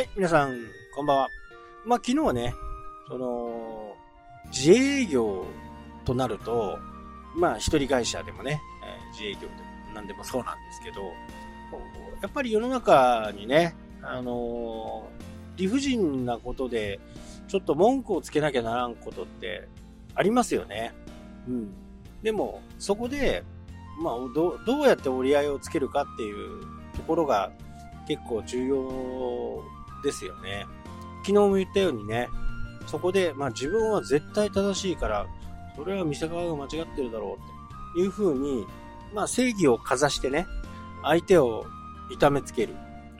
はい、皆さん、こんばんは。まあ、昨日はね、その、自営業となると、まあ、一人会社でもね、えー自営業でも何でもそうなんですけど、やっぱり世の中にね、あのー理不尽なことで、ちょっと文句をつけなきゃならんことってありますよね。うん。でも、そこで、まあ、どどうやって折り合いをつけるかっていうところが結構重要ですよね。昨日も言ったようにね、そこで、まあ自分は絶対正しいから、それは店側が間違ってるだろうっていう風に、まあ正義をかざしてね、相手を痛めつける。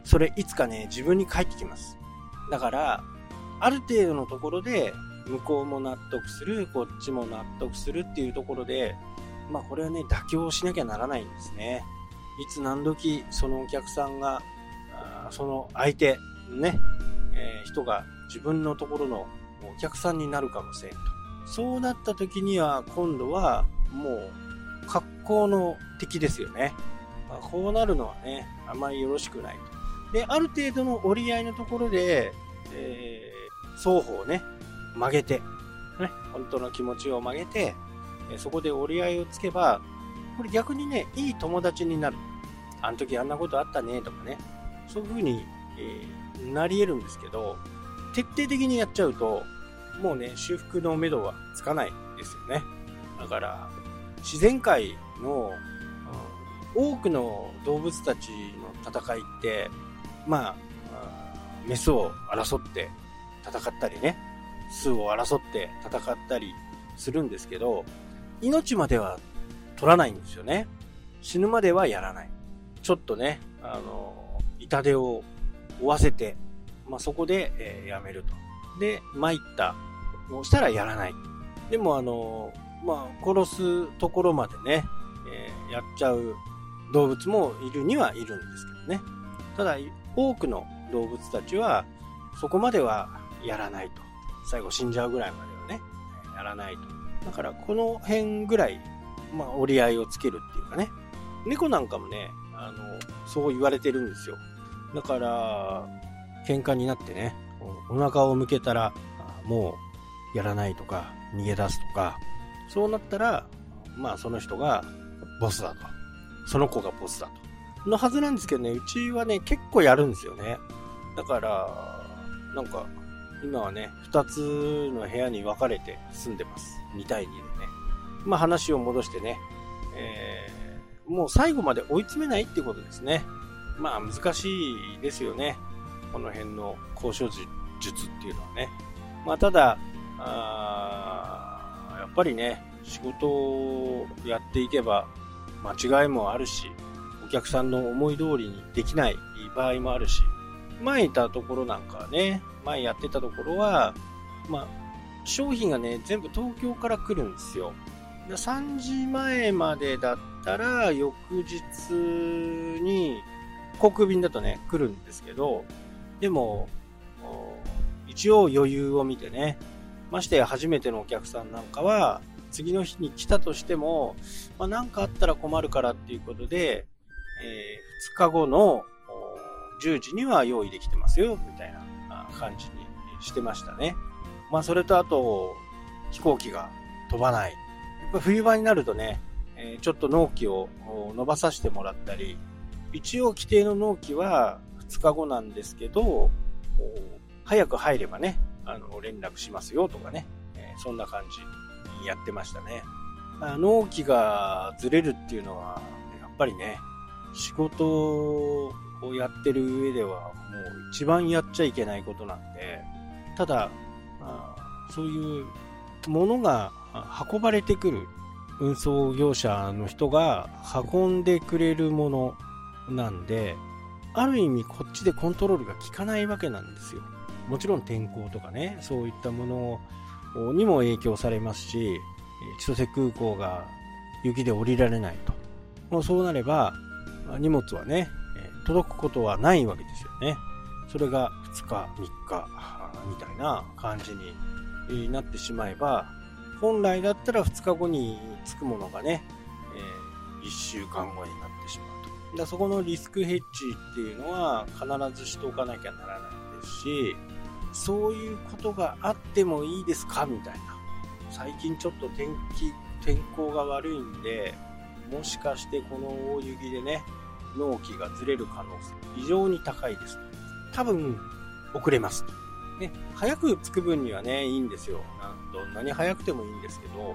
それいつかね、自分に返ってきます。だから、ある程度のところで、向こうも納得する、こっちも納得するっていうところで、まあこれはね、妥協しなきゃならないんですね。いつ何時、そのお客さんが、その相手、ね、えー人が自分のところのお客さんになるかもしれんと。そうなった時には、今度はもう、格好の敵ですよね。まあ、こうなるのはね、あまりよろしくないと。で、ある程度の折り合いのところで、えー双方ね、曲げて、ね、本当の気持ちを曲げて、そこで折り合いをつけば、これ逆にね、いい友達になる。あの時あんなことあったね、とかね。そういう風に、えーなり得るんですけど、徹底的にやっちゃうと、もうね、修復の目処はつかないですよね。だから、自然界の、うん多くの動物たちの戦いって、まあ、メスを争って戦ったりね、巣を争って戦ったりするんですけど、命までは取らないんですよね。死ぬまではやらない。ちょっとね、あの、痛手を負わせて、まあ、そこで、えーやめると。で、参った。もうしたらやらない。でも、あの、まあ、殺すところまでね、えーやっちゃう動物もいるにはいるんですけどね。ただ、多くの動物たちは、そこまではやらないと。最後死んじゃうぐらいまではね、やらないと。だから、この辺ぐらい、まあ、折り合いをつけるっていうかね。猫なんかもね、あの、そう言われてるんですよ。だから、喧嘩になってね、お腹を向けたら、もうやらないとか、逃げ出すとか、そうなったら、まあその人がボスだと。その子がボスだと。のはずなんですけどね、うちはね、結構やるんですよね。だから、なんか、今はね、二つの部屋に分かれて住んでます。2対2でね。まあ話を戻してね、えーもう最後まで追い詰めないってことですね。まあ難しいですよね。この辺の交渉術っていうのはね。まあただ、あやっぱりね、仕事をやっていけば間違いもあるし、お客さんの思い通りにできない場合もあるし、前いたところなんかはね、前やってたところは、まあ、商品がね、全部東京から来るんですよ。3時前までだったら、翌日に、航空便だとね、来るんですけど、でも、一応余裕を見てね、ましてや初めてのお客さんなんかは、次の日に来たとしても、まあ、なんかあったら困るからっていうことで、え2日後の10時には用意できてますよ、みたいな感じにしてましたね。まあ、それとあと、飛行機が飛ばない。やっぱ冬場になるとね、えちょっと納期を伸ばさせてもらったり、一応規定の納期は2日後なんですけど、早く入ればね、あの、連絡しますよとかね、えそんな感じやってましたね。納期がずれるっていうのは、やっぱりね、仕事をやってる上ではもう一番やっちゃいけないことなんで、ただ、そういうものが運ばれてくる運送業者の人が運んでくれるものなんで、ある意味こっちでコントロールが効かないわけなんですよ。もちろん天候とかね、そういったものにも影響されますし、千歳空港が雪で降りられないと。もうそうなれば、荷物はね、届くことはないわけですよね。それが2日、3日、みたいな感じになってしまえば、本来だったら2日後に着くものがね、え1週間後になってしまう。だそこのリスクヘッジっていうのは必ずしておかなきゃならないですし、そういうことがあってもいいですかみたいな。最近ちょっと天気、天候が悪いんで、もしかしてこの大雪でね、納期がずれる可能性非常に高いです。多分、遅れます。ね、早く着く分にはね、いいんですよ。どんなに早くてもいいんですけど、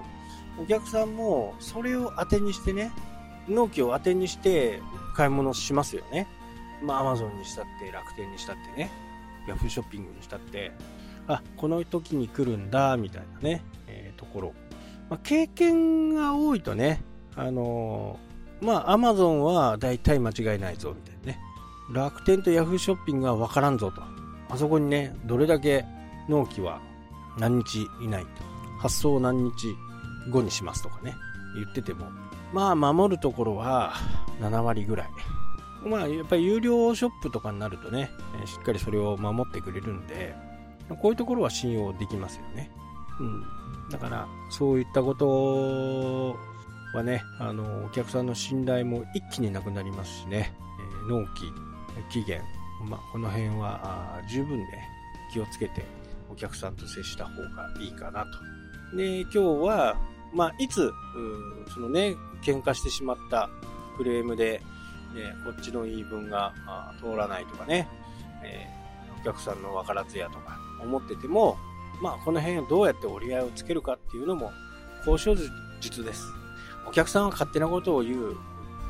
お客さんもそれを当てにしてね、納期を当てにして買い物しますよね。まあ、アマゾンにしたって、楽天にしたってね、ヤフーショッピングにしたって、あ、この時に来るんだ、みたいなね、えー、ところ。まあ、経験が多いとね、あのー、まあ、アマゾンは大体間違いないぞ、みたいなね。楽天とヤフーショッピングは分からんぞと。あそこにね、どれだけ納期は何日以内と。発送を何日後にしますとかね、言ってても、まあ、守るところは7割ぐらい。まあ、やっぱり有料ショップとかになるとね、しっかりそれを守ってくれるんで、こういうところは信用できますよね。うん。だから、そういったことはね、あの、お客さんの信頼も一気になくなりますしね、え、納期、期限、まあ、この辺は十分ね、気をつけてお客さんと接した方がいいかなと。で、今日は、まあ、いつ、そのね、喧嘩してしまったクレームで、ね、こっちの言い分が通らないとかね、えー、お客さんの分からずやとか思ってても、まあ、この辺どうやって折り合いをつけるかっていうのも交渉術です。お客さんは勝手なことを言う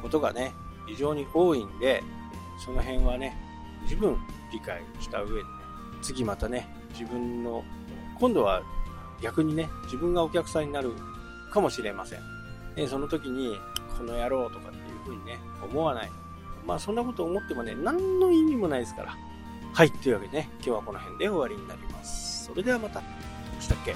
ことがね、非常に多いんで、その辺はね、十分理解した上でね、次またね、自分の、今度は逆にね、自分がお客さんになるかもしれません。で、その時に、この野郎とかっていうふうにね、思わない。まあそんなこと思ってもね、何の意味もないですから。はい、というわけでね、今日はこの辺で終わりになります。それではまた。どうしたっけ？